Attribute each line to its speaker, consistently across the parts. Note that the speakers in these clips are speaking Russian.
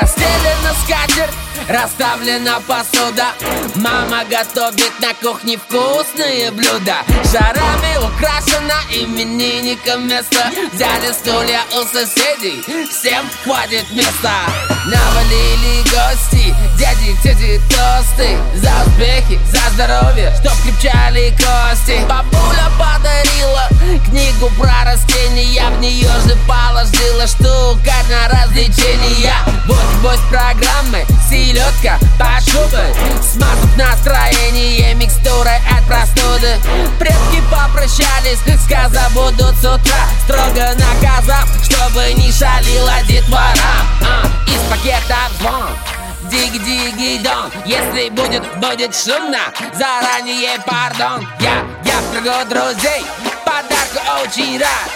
Speaker 1: Расстелена скатерть, расставлена посуда. Мама готовит на кухне вкусные блюда. Шарами украшено именинником место. Взяли стулья у соседей, всем хватит места. Навалили гости, дяди, тети, тосты. За успехи, за здоровье, чтоб крепчали кости. Бабуля подарила книгу про растения В нее же положила штука на попрощались, сказав будут с утра. Строго наказав, чтобы не шалила детвора. А, Из пакета звон Диг-диги-дон Если будет, будет шумно Заранее пардон. Я, я в кругу друзей Подарку очень рад.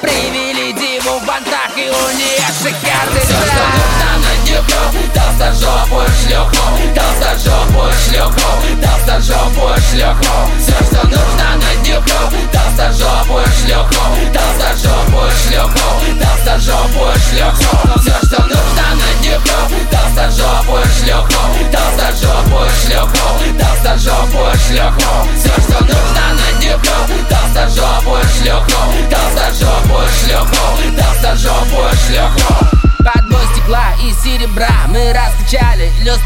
Speaker 1: Привели диву в бантах И у нее шикарный
Speaker 2: Все, что нужно на днюху Толстожопую шлюху Толстожопую шлюху Толстожопую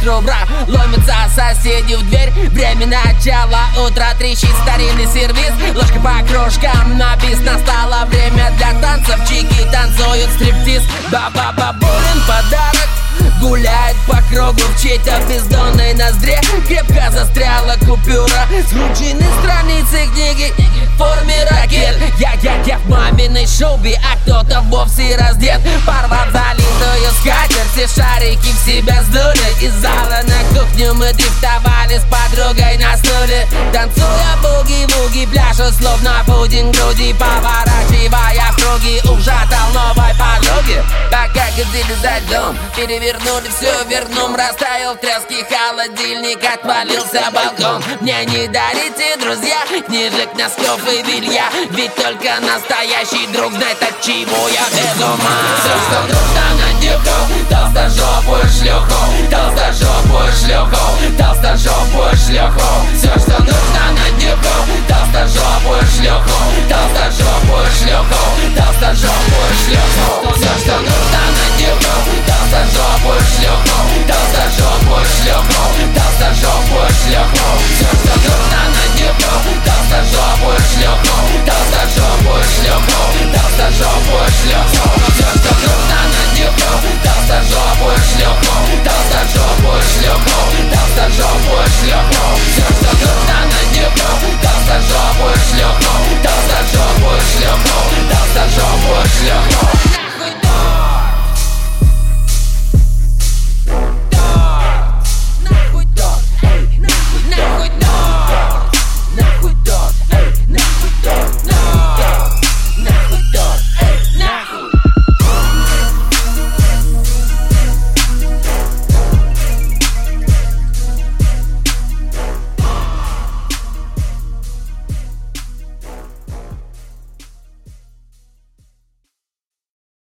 Speaker 1: бра Ломятся соседи в дверь. Время начала утра Трещит старинный сервис Ложка по крошкам на бис Настало время для танцев. Чики танцуют стриптиз. Гуляет по кругу в чьей-то бездонной ноздре. Крепко застряла купюра Скручены страницы книги. В форме ракет Я, я, я в маминой шубе, а кто-то вовсе раздет. Порвав залитую скатерть, все шарики в себя сдули Из зала на кухню мы дрифтовали с подругой на стуле. Танцуя буги-вуги, пляжу словно пудинг груди Поворачивая круги, ужатал новой подруги Пока ходили за дом, перевернули все верном Растаял в тряске холодильник, отвалился балкон Мне не дарите, друзья, книжек, носков и белья. Ведь только настоящий друг знает, от чего я без ума.
Speaker 2: Все, что нужно на днюху Толстожопую шлюху